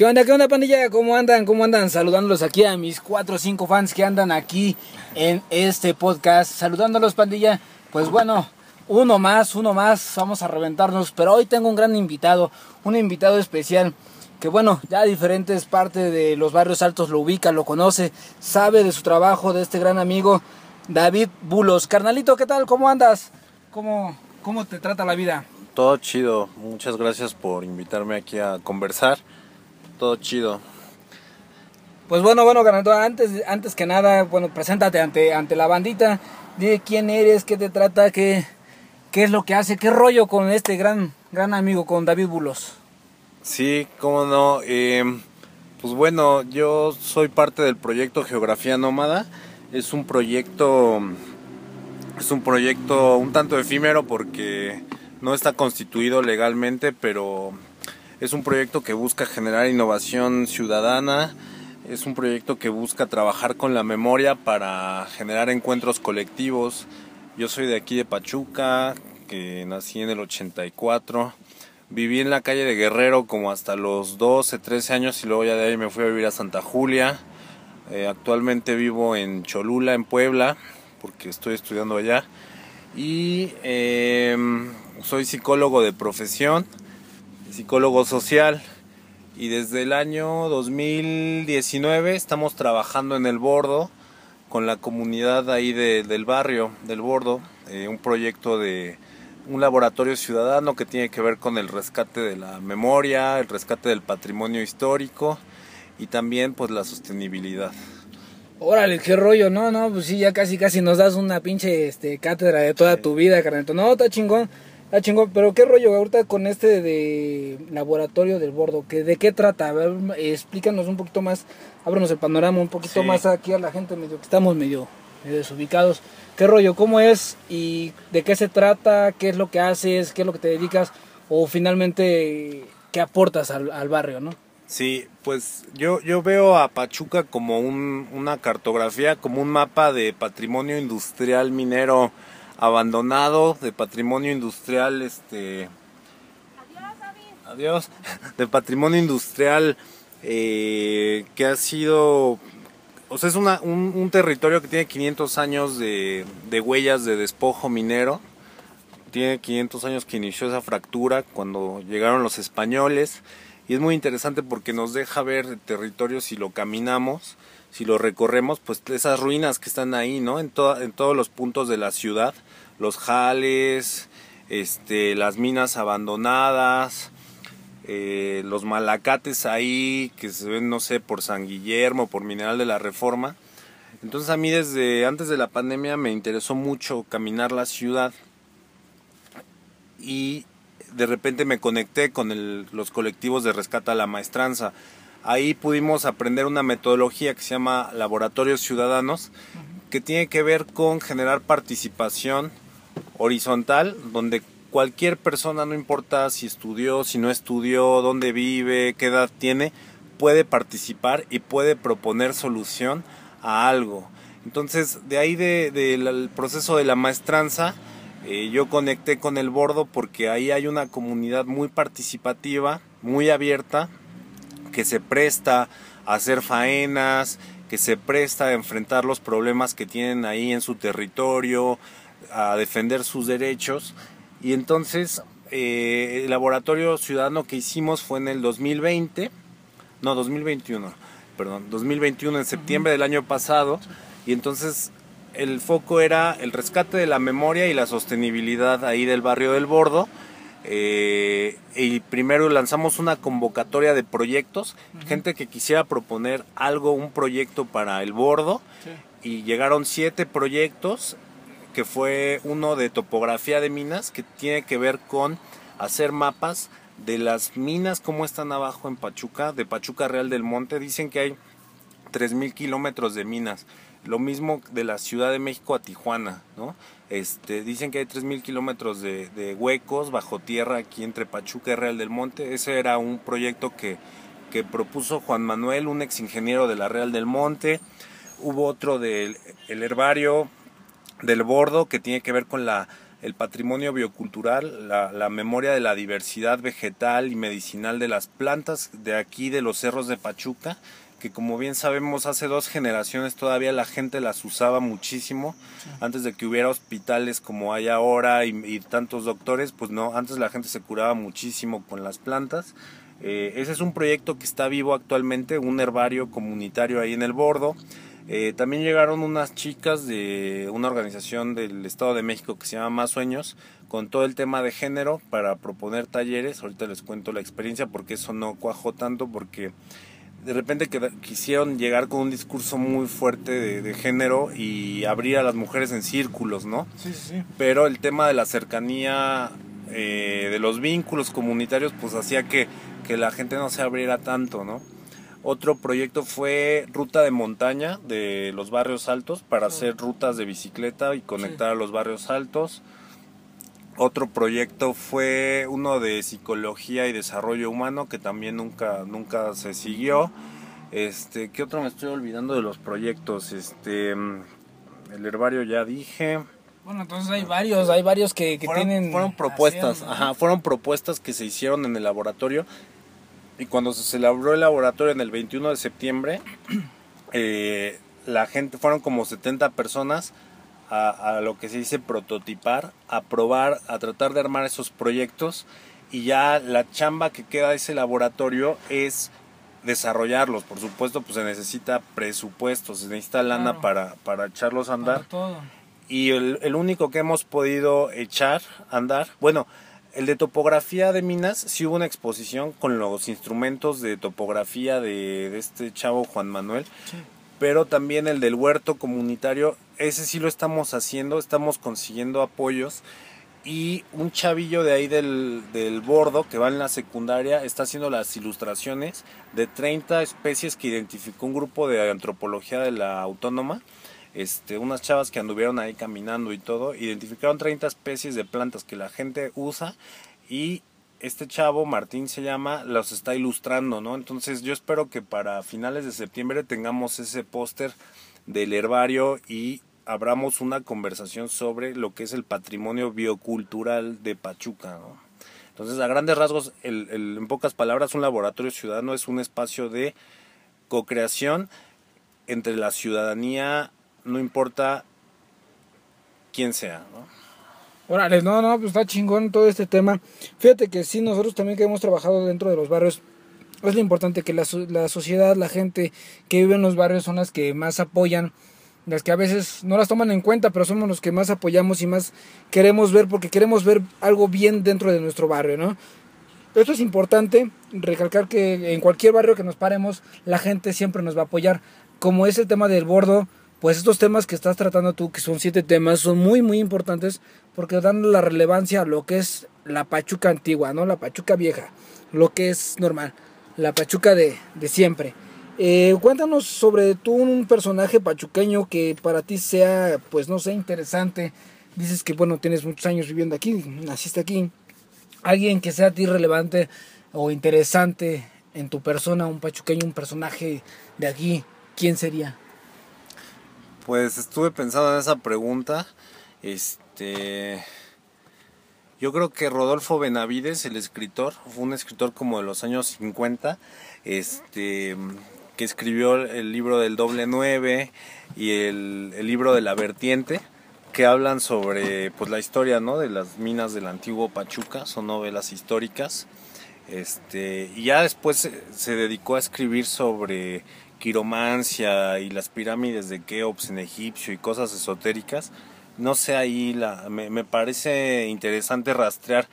¿Qué onda, qué onda, pandilla? ¿Cómo andan? ¿Cómo andan? Saludándolos aquí a mis cuatro o cinco fans que andan aquí en este podcast. Saludándolos, pandilla. Pues bueno, uno más, uno más. Vamos a reventarnos. Pero hoy tengo un gran invitado, un invitado especial. Que bueno, ya diferentes partes de los barrios altos lo ubica, lo conoce, sabe de su trabajo, de este gran amigo David Bulos. Carnalito, ¿qué tal? ¿Cómo andas? ¿Cómo, cómo te trata la vida? Todo chido. Muchas gracias por invitarme aquí a conversar. Todo chido. Pues bueno, bueno, Carnalito, antes, antes que nada, bueno, preséntate ante, ante la bandita. Dile quién eres, qué te trata, qué, qué es lo que hace, qué rollo con este gran, gran amigo, con David Bulos. Sí, cómo no. Eh, pues bueno, yo soy parte del proyecto Geografía Nómada. Es un proyecto, es un proyecto un tanto efímero porque no está constituido legalmente, pero es un proyecto que busca generar innovación ciudadana. Es un proyecto que busca trabajar con la memoria para generar encuentros colectivos. Yo soy de aquí de Pachuca, que nací en el 84 Viví en la calle de Guerrero como hasta los 12, 13 años y luego ya de ahí me fui a vivir a Santa Julia. Eh, actualmente vivo en Cholula, en Puebla, porque estoy estudiando allá. Y em, soy psicólogo de profesión, psicólogo social. Y desde el año 2019 estamos trabajando en el Bordo con la comunidad ahí del barrio, del Bordo, eh, un proyecto de un laboratorio ciudadano que tiene que ver con el rescate de la memoria, el rescate del patrimonio histórico y también pues la sostenibilidad. Órale, qué rollo, no, no, pues sí, ya casi casi nos das una pinche este, cátedra de toda tu vida, carnal. No, está chingón, está chingón, pero qué rollo ahorita con este de laboratorio del bordo, que de qué trata, a ver, explícanos un poquito más, ábranos el panorama un poquito más aquí a la gente medio que estamos medio, medio desubicados. ¿Qué rollo? ¿Cómo es? ¿Y de qué se trata? ¿Qué es lo que haces? ¿Qué es lo que te dedicas? O finalmente, ¿qué aportas al, barrio, no? Sí, pues yo, yo veo a Pachuca como un, una cartografía, como un mapa de patrimonio industrial minero abandonado, de patrimonio industrial, este... Adiós, Adiós. De patrimonio industrial eh, que ha sido o sea, es una, un, territorio que tiene 500 años de, huellas de despojo minero. Tiene 500 años que inició esa fractura cuando llegaron los españoles. Y es muy interesante porque nos deja ver el territorio si lo caminamos, si lo recorremos, pues esas ruinas que están ahí, ¿no? En, en todos los puntos de la ciudad. Los jales, este, las minas abandonadas, eh, los malacates ahí que se ven, no sé, por San Guillermo, por Mineral de la Reforma. Entonces a mí desde antes de la pandemia me interesó mucho caminar la ciudad y de repente me conecté con los colectivos de rescate a la maestranza. Ahí pudimos aprender una metodología que se llama Laboratorios Ciudadanos, que tiene que ver con generar participación horizontal, donde cualquier persona, no importa si estudió, si no estudió, dónde vive, qué edad tiene, puede participar y puede proponer solución a algo. Entonces, de ahí del proceso de la maestranza, eh, yo conecté con el bordo porque ahí hay una comunidad muy participativa, muy abierta, que se presta a hacer faenas, que se presta a enfrentar los problemas que tienen ahí en su territorio, a defender sus derechos y entonces eh, el laboratorio ciudadano que hicimos fue en el 2020, no, 2021, perdón, 2021 en septiembre del año pasado. Y entonces el foco era el rescate de la memoria y la sostenibilidad ahí del barrio del Bordo. Eh, y primero lanzamos una convocatoria de proyectos, gente que quisiera proponer algo, un proyecto para el Bordo. Y llegaron siete proyectos que fue uno de topografía de minas, que tiene que ver con hacer mapas de las minas, como están abajo en Pachuca, de Pachuca Real del Monte. Dicen que hay 3.000 kilómetros de minas. Lo mismo de la Ciudad de México a Tijuana, ¿no? Este, dicen que hay 3.000 kilómetros de, huecos bajo tierra aquí entre Pachuca y Real del Monte. Ese era un proyecto que, que propuso Juan Manuel, un ex ingeniero de la Real del Monte. Hubo otro del el herbario del bordo que tiene que ver con la, el patrimonio biocultural, la, la, memoria de la diversidad vegetal y medicinal de las plantas de aquí, de los cerros de Pachuca, que como bien sabemos hace dos generaciones todavía la gente las usaba muchísimo, antes de que hubiera hospitales como hay ahora y, tantos doctores, pues no, antes la gente se curaba muchísimo con las plantas. Eh, ese es un proyecto que está vivo actualmente, un herbario comunitario ahí en el bordo. Eh, también llegaron unas chicas de una organización del Estado de México que se llama Más Sueños con todo el tema de género para proponer talleres. Ahorita les cuento la experiencia porque eso no cuajó tanto porque de repente quisieron llegar con un discurso muy fuerte de, género y abrir a las mujeres en círculos, ¿no? Sí, sí. Pero el tema de la cercanía, eh, de los vínculos comunitarios, pues hacía que, que la gente no se abriera tanto, ¿no? Otro proyecto fue ruta de montaña de los barrios altos para hacer rutas de bicicleta y conectar a los barrios altos. Otro proyecto fue uno de psicología y desarrollo humano que también nunca nunca se siguió. Este, ¿qué otro me estoy olvidando de los proyectos? Este, el herbario ya dije. Bueno, entonces hay varios, hay varios que, tienen fueron propuestas, ajá, fueron propuestas que se hicieron en el laboratorio y cuando se celebró el laboratorio en el 21 de septiembre, eh, la gente, fueron como 70 personas a, lo que se dice prototipar, a probar, a tratar de armar esos proyectos y ya la chamba que queda de ese laboratorio es desarrollarlos. Por supuesto, pues se necesita presupuesto, se necesita lana para, para echarlos a andar. Y el, el único que hemos podido echar a andar, bueno, el de topografía de minas, sí hubo una exposición con los instrumentos de topografía de, este chavo Juan Manuel, pero también el del huerto comunitario, ese sí lo estamos haciendo, estamos consiguiendo apoyos y un chavillo de ahí del, del bordo que va en la secundaria está haciendo las ilustraciones de 30 especies que identificó un grupo de antropología de la autónoma este, unas chavas que anduvieron ahí caminando y todo, identificaron 30 especies de plantas que la gente usa y este chavo, Martín se llama, los está ilustrando, ¿no? Entonces yo espero que para finales de septiembre tengamos ese póster del herbario y abramos una conversación sobre lo que es el patrimonio biocultural de Pachuca, ¿no? Entonces, a grandes rasgos, el, en pocas palabras, un laboratorio ciudadano es un espacio de co-creación entre la ciudadanía no importa quién sea, ¿no? Órale, no, no, pues está chingón todo este tema. Fíjate que sí, nosotros también que hemos trabajado dentro de los barrios, es lo importante que la, la sociedad, la gente que vive en los barrios son las que más apoyan, las que a veces no las toman en cuenta, pero somos los que más apoyamos y más queremos ver porque queremos ver algo bien dentro de nuestro barrio, ¿no? Esto es importante, recalcar que en cualquier barrio que nos paremos, la gente siempre nos va a apoyar. Como es el tema del bordo, pues estos temas que estás tratando tú, que son siete temas, son muy, muy importantes porque dan la relevancia a lo que es la Pachuca antigua, ¿no? La Pachuca vieja, lo que es normal, la Pachuca de, de siempre. Eh, cuéntanos sobre tú un personaje pachuqueño que para ti sea, pues no sé, interesante. Dices que, bueno, tienes muchos años viviendo aquí, naciste aquí. Alguien que sea a ti relevante o interesante en tu persona, un pachuqueño, un personaje de aquí, ¿quién sería? Pues estuve pensando en esa pregunta. Este. Yo creo que Rodolfo Benavides, el escritor, fue un escritor como de los años 50, este, que escribió el libro del doble nueve y el, libro de la vertiente, que hablan sobre pues, la historia ¿no? de las minas del antiguo Pachuca, son novelas históricas. Este, y ya después se dedicó a escribir sobre quiromancia y las pirámides de Keops en egipcio y cosas esotéricas, no sé ahí, la, me, parece interesante rastrear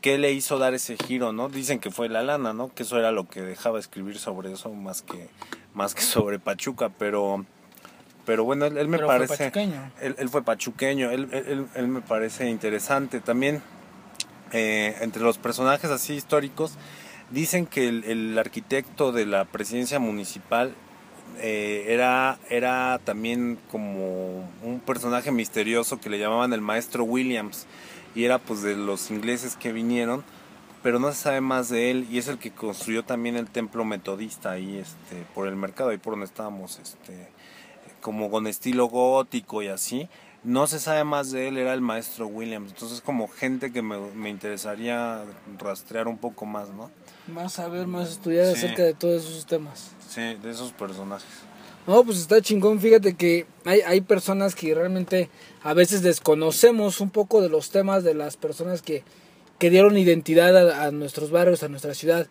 qué le hizo dar ese giro, ¿no? Dicen que fue la lana, ¿no? Que eso era lo que dejaba escribir sobre eso más que, más que sobre Pachuca, pero pero bueno, él, me parece... él, fue pachuqueño, él, él, él, me parece interesante. También eh, entre los personajes así históricos, Dicen que el, arquitecto de la presidencia municipal eh, era, era también como un personaje misterioso que le llamaban el maestro Williams y era pues de los ingleses que vinieron pero no se sabe más de él y es el que construyó también el templo metodista ahí este por el mercado ahí por donde estábamos este como con estilo gótico y así no se sabe más de él, era el maestro Williams. Entonces, como gente que me, me interesaría rastrear un poco más, ¿no? Más saber, más estudiar Sí. acerca de todos esos temas. Sí, de esos personajes. No, pues está chingón. Fíjate que hay, hay personas que realmente a veces desconocemos un poco de los temas de las personas que, que dieron identidad a, a nuestros barrios, a nuestra ciudad.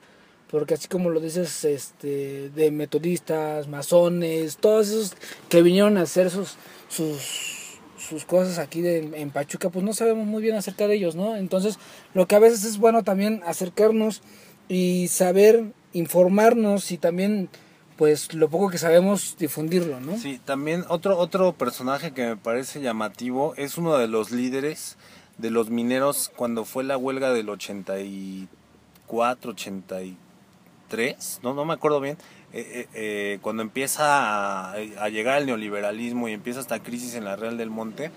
Porque así como lo dices, este, de metodistas, masones, todos esos que vinieron a hacer sus, sus, sus cosas aquí de- en Pachuca, pues no sabemos muy bien acerca de ellos, ¿no? Entonces, lo que a veces es bueno también acercarnos y saber informarnos y también pues lo poco que sabemos difundirlo, ¿no? Sí, también otro, otro personaje que me parece llamativo es uno de los líderes de los mineros cuando fue la huelga del 84, 83, no, no me acuerdo bien, eh, eh, eh, cuando empieza a, llegar el neoliberalismo y empieza esta crisis en la Real del Monte,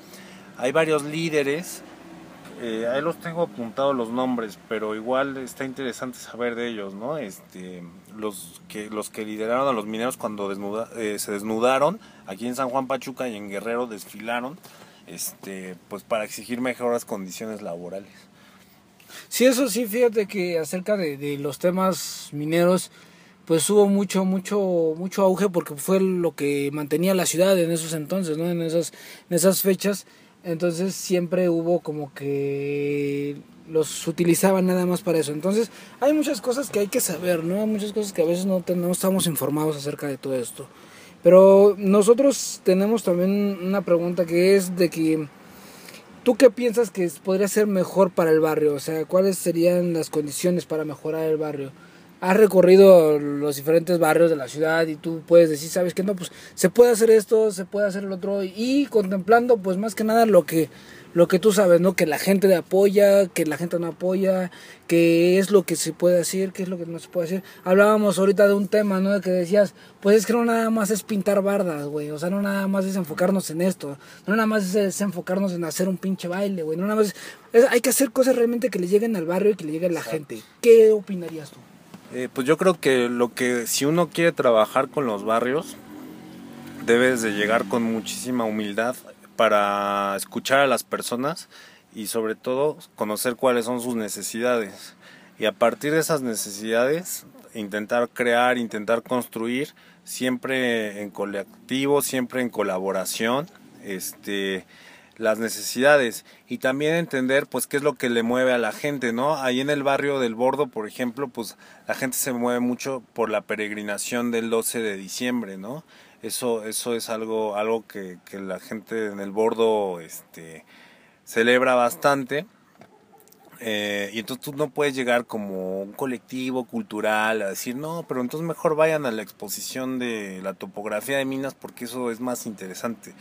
hay varios líderes, eh, ahí los tengo apuntados los nombres, pero igual está interesante saber de ellos, ¿no? Este, los que los que lideraron a los mineros cuando desnuda- eh, se desnudaron aquí en San Juan Pachuca y en Guerrero desfilaron, este, pues para exigir mejores condiciones laborales. Sí, eso sí, fíjate que acerca de, de los temas mineros, pues hubo mucho, mucho, mucho auge porque fue lo que mantenía la ciudad en esos entonces, ¿no? En esas, en esas fechas. Entonces siempre hubo como que los utilizaban nada más para eso. Entonces hay muchas cosas que hay que saber, ¿no? Hay muchas cosas que a veces no, no estamos informados acerca de todo esto. Pero nosotros tenemos también una pregunta que es de que... ¿Tú qué piensas que podría ser mejor para el barrio? O sea, ¿cuáles serían las condiciones para mejorar el barrio? Has recorrido los diferentes barrios de la ciudad y tú puedes decir, sabes que no, pues se puede hacer esto, se puede hacer el otro y contemplando pues más que nada lo que lo que tú sabes, ¿no? Que la gente apoya, que la gente no apoya, que es lo que se puede hacer, qué es lo que no se puede hacer. Hablábamos ahorita de un tema, ¿no? De que decías, pues es que no nada más es pintar bardas, güey. O sea, no nada más es enfocarnos en esto. No nada más es enfocarnos en hacer un pinche baile, güey. No nada más es, es- hay que hacer cosas realmente que le lleguen al barrio y que le lleguen a la gente. ¿Qué opinarías tú? Eh, pues yo creo que lo que si uno quiere trabajar con los barrios, debes de llegar con muchísima humildad para escuchar a las personas y sobre todo conocer cuáles son sus necesidades. Y a partir de esas necesidades, intentar crear, intentar construir, siempre en colectivo, siempre en colaboración, este las necesidades y también entender pues qué es lo que le mueve a la gente, ¿no? Ahí en el barrio del Bordo, por ejemplo, pues la gente se mueve mucho por la peregrinación del 12 de diciembre, ¿no? Eso eso es algo algo que, que la gente en el Bordo este celebra bastante. Eh, y entonces tú no puedes llegar como un colectivo cultural a decir, no, pero entonces mejor vayan a la exposición de la topografía de minas porque eso es más interesante.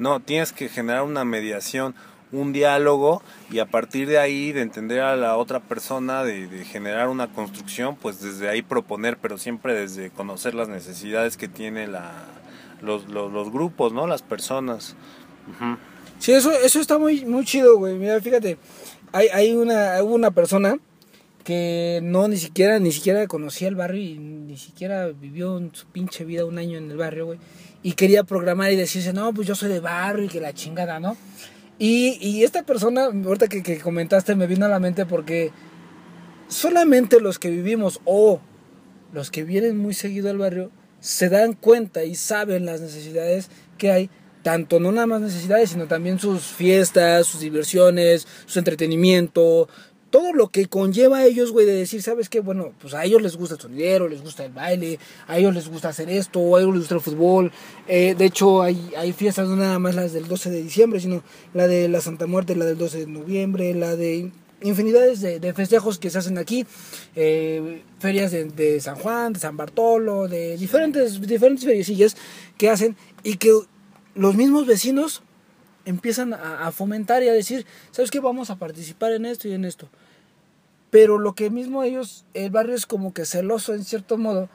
No, tienes que generar una mediación, un diálogo y a partir de ahí de entender a la otra persona, de, de generar una construcción, pues desde ahí proponer, pero siempre desde conocer las necesidades que tiene la, los, los, grupos, ¿no? Las personas. Ujú. Sí, eso, eso está muy, muy chido, güey. Mira, fíjate, hay, hay una, hubo una persona que no ni siquiera, ni siquiera conocía el barrio y ni siquiera vivió en su pinche vida un año en el barrio, güey. Y quería programar y decirse, no, pues yo soy de barrio y que la chingada, ¿no? Y, y esta persona, ahorita que, que comentaste, me vino a la mente porque solamente los que vivimos o los que vienen muy seguido al barrio se dan cuenta y saben las necesidades que hay, tanto no nada más necesidades, sino también sus fiestas, sus diversiones, su entretenimiento, todo lo que conlleva a ellos, güey, de decir, ¿sabes qué? Bueno, pues a ellos les gusta el sonidero, les gusta el baile, a ellos les gusta hacer esto, a ellos les gusta el fútbol. Eh, de hecho, hay, fiestas no nada más las del 12 de diciembre, sino la de la Santa Muerte, la del 12 de noviembre, la de infinidades de, festejos que se hacen aquí, eh, ferias de, de San Juan, de San Bartolo, de diferentes, diferentes feriecillas que hacen y que los mismos vecinos empiezan a, fomentar y a decir, ¿sabes qué? Vamos a participar en esto y en esto. Pero lo que mismo ellos, el barrio es como que celoso en cierto modo,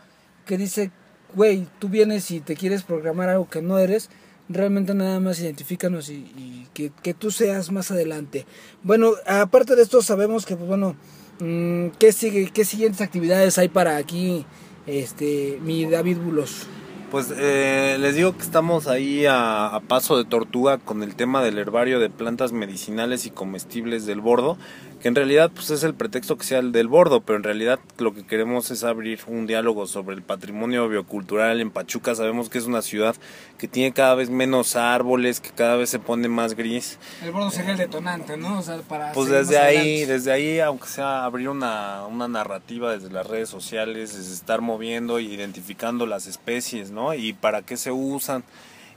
que dice, güey, tú vienes y te quieres programar algo que no eres, realmente nada más identifícanos y, y que, que tú seas más adelante. Bueno, aparte de esto sabemos que, pues bueno, mm, ¿qué, sigue, ¿qué siguientes actividades hay para aquí, este, mi David Bulos? Pues eh, les digo que estamos ahí a, a, paso de tortuga con el tema del herbario de plantas medicinales y comestibles del bordo, que en realidad pues es el pretexto que sea el del bordo, pero en realidad lo que queremos es abrir un diálogo sobre el patrimonio biocultural en Pachuca. Sabemos que es una ciudad que tiene cada vez menos árboles, que cada vez se pone más gris. El bordo sería el detonante, ¿no? O sea, para pues desde ahí, desde ahí, aunque sea abrir una, una narrativa desde las redes sociales, es estar moviendo e identificando las especies, ¿no? Y para qué se usan.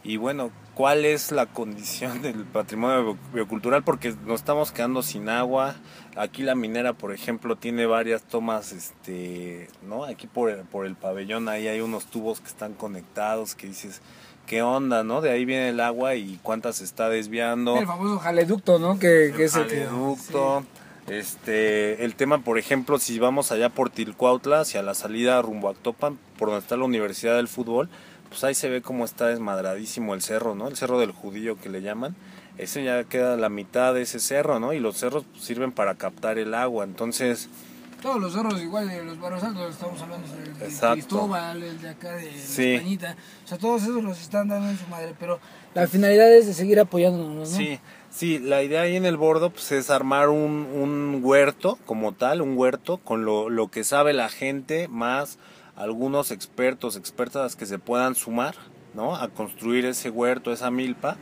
Y bueno, ¿cuál es la condición del patrimonio biocultural? Porque nos estamos quedando sin agua. Aquí la minera, por ejemplo, tiene varias tomas, este, ¿no? Aquí por el, por el pabellón ahí hay unos tubos que están conectados que dices, ¿qué onda, no? De ahí viene el agua y cuántas se está desviando. El famoso jaleducto, ¿no? Que, el que es jaleducto. Que, sí. Este, el tema, por ejemplo, si vamos allá por Tilcuautla, hacia la salida rumbo a Actopan, por donde está la Universidad del Fútbol, pues ahí se ve cómo está desmadradísimo el cerro, ¿no? El cerro del judío que le llaman. Ese ya queda la mitad de ese cerro, ¿no? Y los cerros pues, sirven para captar el agua, entonces... Todos los cerros igual de los barros altos, estamos hablando de, de Cristóbal, el de acá de sí. Españita. O sea, todos esos los están dando en su madre, pero la finalidad es de seguir apoyándonos, ¿no? Sí, sí, la idea ahí en el bordo pues, es armar un, un huerto como tal, un huerto con lo, lo que sabe la gente más algunos expertos, expertas que se puedan sumar, ¿no? A construir ese huerto, esa milpa.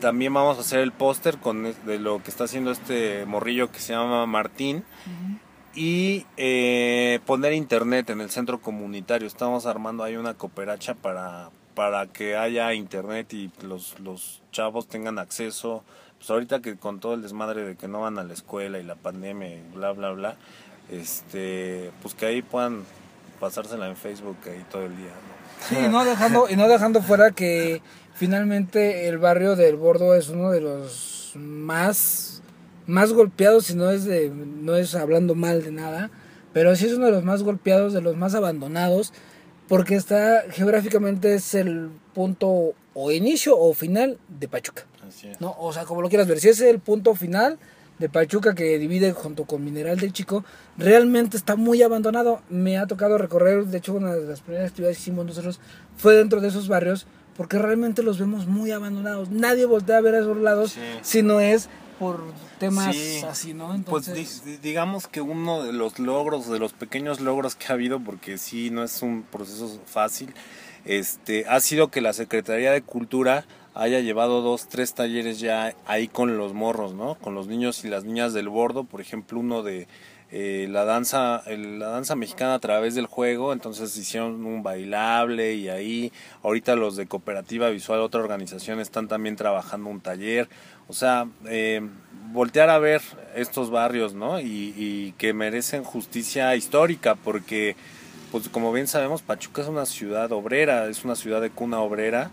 También vamos a hacer el póster con de lo que está haciendo este morrillo que se llama Martín. Uh -huh. Y eh, poner internet en el centro comunitario. Estamos armando ahí una cooperacha para, para que haya internet y los, los chavos tengan acceso. Pues ahorita que con todo el desmadre de que no van a la escuela y la pandemia y bla, bla, bla, este, pues que ahí puedan pasársela en Facebook ahí todo el día. ¿no? Sí, y no dejando, y no dejando fuera que finalmente el barrio del Bordo es uno de los más, más golpeados, si no es, de, no es hablando mal de nada, pero sí es uno de los más golpeados, de los más abandonados, porque está geográficamente es el punto o inicio o final de Pachuca. Así es. ¿no? O sea, como lo quieras ver, si es el punto final de Pachuca que divide junto con Mineral del Chico, realmente está muy abandonado. Me ha tocado recorrer, de hecho una de las primeras actividades que hicimos nosotros fue dentro de esos barrios, porque realmente los vemos muy abandonados. Nadie voltea a ver a esos lados Sí. si no es por temas Sí, así, ¿no? Pues Entonces, di- digamos que uno de los logros, de los pequeños logros que ha habido, porque sí no es un proceso fácil, este, ha sido que la Secretaría de Cultura haya llevado dos, tres talleres ya ahí con los morros, ¿no? Con los niños y las niñas del bordo, por ejemplo, uno de eh, la danza, el- la danza mexicana a través del juego, entonces hicieron un bailable y ahí, ahorita los de Cooperativa Visual, otra organización, están también trabajando un taller, o sea, eh, voltear a ver estos barrios, ¿no? Y, y que merecen justicia histórica, porque, pues como bien sabemos, Pachuca es una ciudad obrera, es una ciudad de cuna obrera,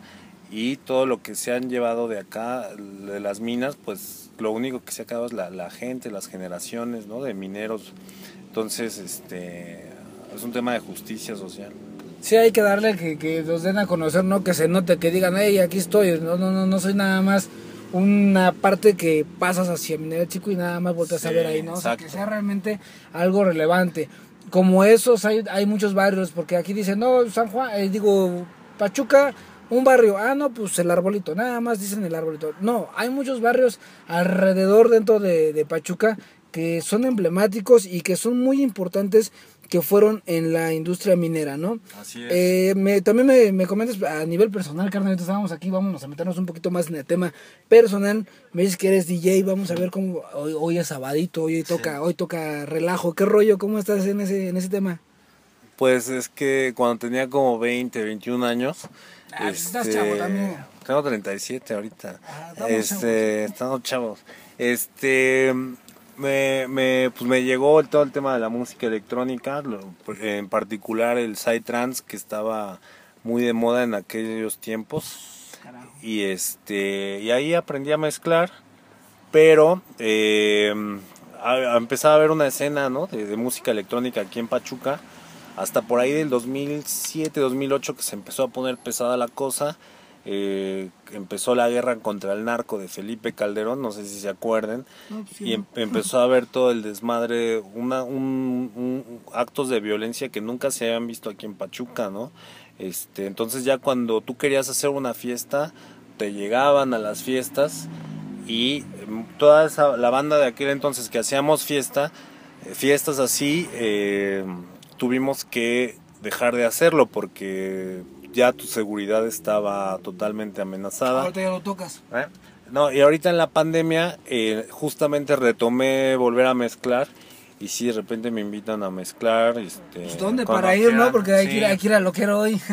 y todo lo que se han llevado de acá, de las minas, pues lo único que se ha quedado es la, la gente, las generaciones, ¿no? De mineros. Entonces, este, es un tema de justicia social. sí hay que darle que, que los den a conocer, ¿no? Que se note, que digan, hey, aquí estoy, no, no, no, no soy nada más una parte que pasas hacia Mineral Chico y nada más volteas a Sí, ver ahí, ¿no? O sea, que sea realmente algo relevante. Como esos hay, hay muchos barrios, porque aquí dicen, no, San Juan, eh, digo, Pachuca, un barrio, ah, no, pues el arbolito, nada más dicen el arbolito. No, hay muchos barrios alrededor dentro de, de Pachuca que son emblemáticos y que son muy importantes que fueron en la industria minera, ¿no? Así es. Eh, me, también me, me comentas a nivel personal, carnal, ahorita estábamos aquí, vámonos a meternos un poquito más en el tema personal. Me dices que eres DJ, vamos a ver cómo hoy, hoy es sabadito, hoy toca, hoy toca relajo. ¿Qué rollo? ¿Cómo estás en ese, en ese tema? Pues es que cuando tenía como 20, 21 años. Ah, pues estás chavo también. Tengo 37 ahorita. Ah, estamos este, estamos chavos. Este. Me, me, pues me llegó todo el tema de la música electrónica, en particular el psytrance que estaba muy de moda en aquellos tiempos Carajo. y este y ahí aprendí a mezclar pero eh, a, a empezar a ver una escena ¿no? de, de música electrónica aquí en Pachuca hasta por ahí del 2007 2008 que se empezó a poner pesada la cosa. Eh, empezó la guerra contra el narco de Felipe Calderón, no sé si se acuerden, pues y em- empezó a haber todo el desmadre, una, un, un- actos de violencia que nunca se habían visto aquí en Pachuca, ¿no? Este, entonces ya cuando tú querías hacer una fiesta, te llegaban a las fiestas y em, toda esa, la banda de aquel entonces que hacíamos fiesta, eh, fiestas así, eh, tuvimos que dejar de hacerlo porque ya tu seguridad estaba totalmente amenazada. Ahorita ya lo tocas. ¿Eh? No, y ahorita en la pandemia eh, justamente retomé volver a mezclar y sí, de repente me invitan a mezclar. Este, Pues, ¿Dónde? Para ir, ¿no? Porque hay, que ir, sí. hay que ir a lo que era hoy.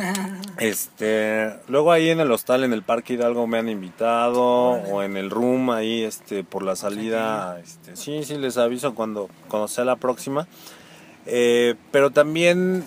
Este, luego ahí en el hostal, en el Parque Hidalgo me han invitado o en el room ahí, este, por la salida, este, sí, sí les aviso cuando, cuando sea la próxima. Eh, pero también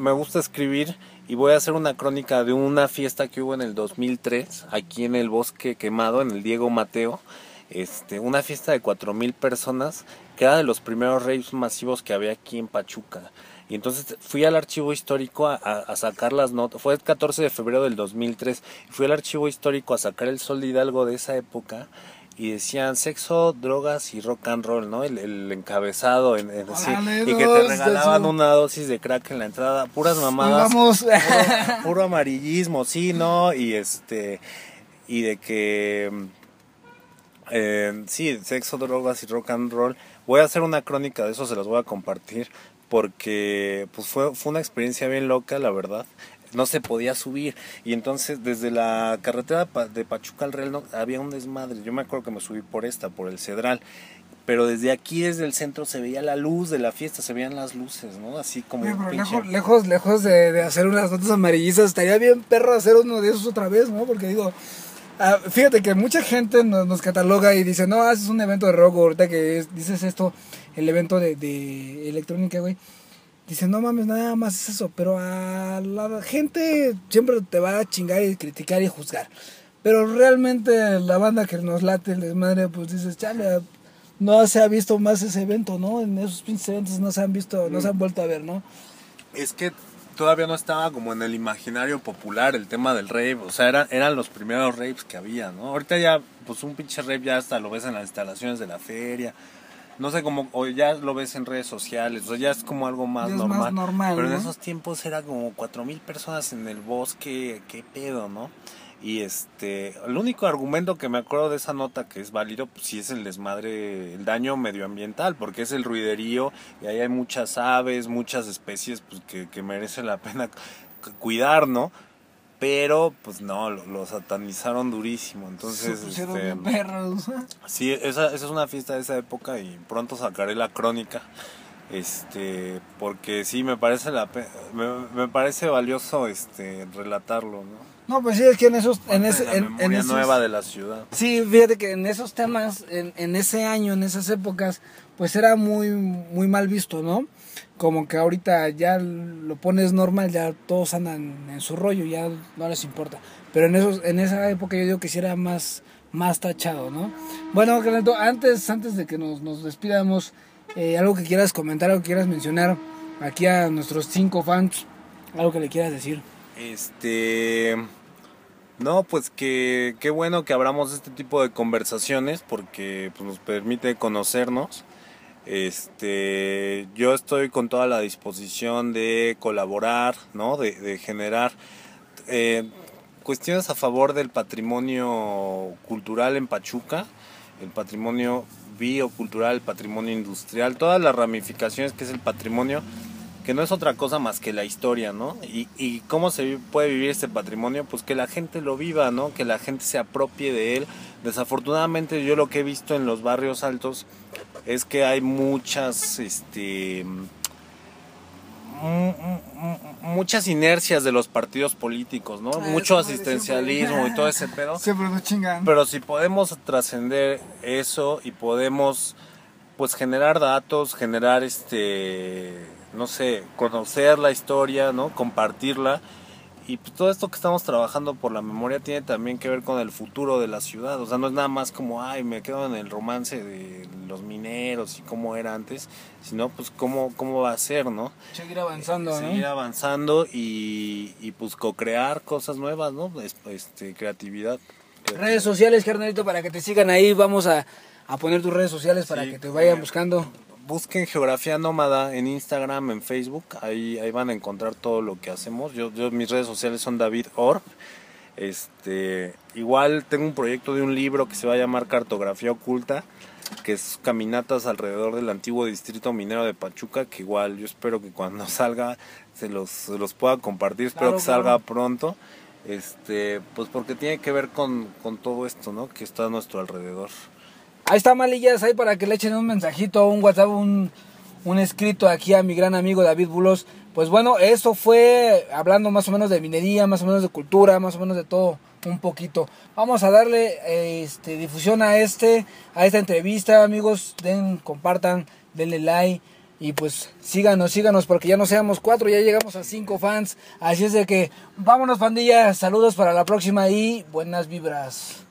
me gusta escribir y voy a hacer una crónica de una fiesta que hubo en el 2003 aquí en el Bosque Quemado, en el Diego Mateo. Este, una fiesta de 4000 personas que era de los primeros raves masivos que había aquí en Pachuca. Y entonces fui al archivo histórico a, a- a sacar las notas. Fue el 14 de febrero del 2003. Fui al archivo histórico a sacar el sol de Hidalgo de esa época. Y decían sexo, drogas y rock and roll, ¿no? El, el encabezado. En, en- Órale, y que te regalaban una dosis de crack en la entrada. Puras mamadas. vamos. Puro, puro amarillismo, sí, ¿no? Y este. Y de que. eh, sí, sexo, drogas y rock and roll. Voy a hacer una crónica de eso, se las voy a compartir. Porque pues fue, fue una experiencia bien loca, la verdad. No se podía subir. Y entonces, desde la carretera de Pachuca al Real no, había un desmadre. Yo me acuerdo que me subí por esta, por el Cedral. Pero desde aquí, desde el centro, se veía la luz de la fiesta, se veían las luces, ¿no? Así como Oye, un pero pinche- lejos, lejos, lejos de, de hacer unas notas amarillizas, estaría bien perro hacer uno de esos otra vez, ¿no? Porque digo, ah, fíjate que mucha gente nos, nos cataloga y dice, no, haces un evento de rock, ahorita que es- dices esto, el evento de, de electrónica, güey. Dice, no mames, nada más es eso, pero a la gente siempre te va a chingar y criticar y juzgar. Pero realmente la banda que nos late el desmadre, pues dices, chale, no se ha visto más ese evento, ¿no? En esos pinches eventos no se han visto, no se han vuelto a ver, ¿no? Es que todavía no estaba como en el imaginario popular el tema del rave, o sea, eran, eran los primeros raves que había, ¿no? Ahorita ya, pues un pinche rave ya hasta lo ves en las instalaciones de la feria, no sé cómo, o ya lo ves en redes sociales, o ya es como algo más es más normal. normal, Pero en esos tiempos era como cuatro mil personas en el bosque, qué pedo, ¿no? Y este, el único argumento que me acuerdo de esa nota que es válido, pues sí es el desmadre, el daño medioambiental, porque es el ruiderío y ahí hay muchas aves, muchas especies pues, que, que merece la pena cu- cuidar, ¿no? Pero, pues no, lo, lo satanizaron durísimo. Entonces, Se pusieron este, bien perros. Sí, esa, esa es una fiesta de esa época y pronto sacaré la crónica. Este, porque sí me parece la me, me parece valioso este relatarlo, ¿no? No, pues sí, es que en esos... En ese, de la en, en memoria esos- nueva de la ciudad. Sí, fíjate que en esos temas, en, en ese año, en esas épocas, pues era muy, muy mal visto, ¿no? Como que ahorita ya lo pones normal, ya todos andan en su rollo, ya no les importa. Pero en esos, en esa época yo digo que sí era más, más tachado, ¿no? Bueno, antes, antes de que nos, nos despidamos, eh, algo que quieras comentar, algo que quieras mencionar aquí a nuestros cinco fans, algo que le quieras decir. Este. No, pues que qué bueno que abramos este tipo de conversaciones porque pues, nos permite conocernos. Este, yo estoy con toda la disposición de colaborar, ¿no? De, de generar eh, cuestiones a favor del patrimonio cultural en Pachuca, el patrimonio biocultural, el patrimonio industrial, todas las ramificaciones que es el patrimonio que no es otra cosa más que la historia, ¿no? Y, y cómo se puede vivir este patrimonio, pues que la gente lo viva, ¿no? Que la gente se apropie de él. Desafortunadamente yo lo que he visto en los barrios altos es que hay muchas, este, muchas inercias de los partidos políticos, ¿no? Ah, Mucho asistencialismo y todo ese pedo. Siempre nos chingan. Pero si podemos trascender eso y podemos pues generar datos, generar este, no sé, conocer la historia, ¿no? Compartirla y pues todo esto que estamos trabajando por la memoria tiene también que ver con el futuro de la ciudad. O sea, no es nada más como, ay, me quedo en el romance de los mineros y cómo era antes, sino pues cómo, cómo va a ser, ¿no? Seguir avanzando, ¿no? Seguir avanzando y, y pues co-crear cosas nuevas, ¿no? Este, creatividad. Redes sociales, carnalito, para que te sigan ahí. Vamos a, a poner tus redes sociales para que te vayan buscando busquen Geografía Nómada en Instagram, en Facebook, ahí, ahí van a encontrar todo lo que hacemos. Yo, yo mis redes sociales son David Orb. Este, igual tengo un proyecto de un libro que se va a llamar Cartografía Oculta, que es caminatas alrededor del antiguo distrito minero de Pachuca, que igual yo espero que cuando salga se los, los pueda compartir, espero que salga pronto. Este, pues porque tiene que ver con, con todo esto, ¿no? Que está a nuestro alrededor. Ahí está Malillas, ahí para que le echen un mensajito, un WhatsApp, un, un escrito aquí a mi gran amigo David Bulos. Pues bueno, eso fue hablando más o menos de minería, más o menos de cultura, más o menos de todo un poquito. Vamos a darle este, difusión a este, a esta entrevista, amigos. Den, compartan, denle like y pues síganos, síganos porque ya no seamos cuatro, ya llegamos a cinco fans. Así es de que vámonos pandilla, saludos para la próxima y buenas vibras.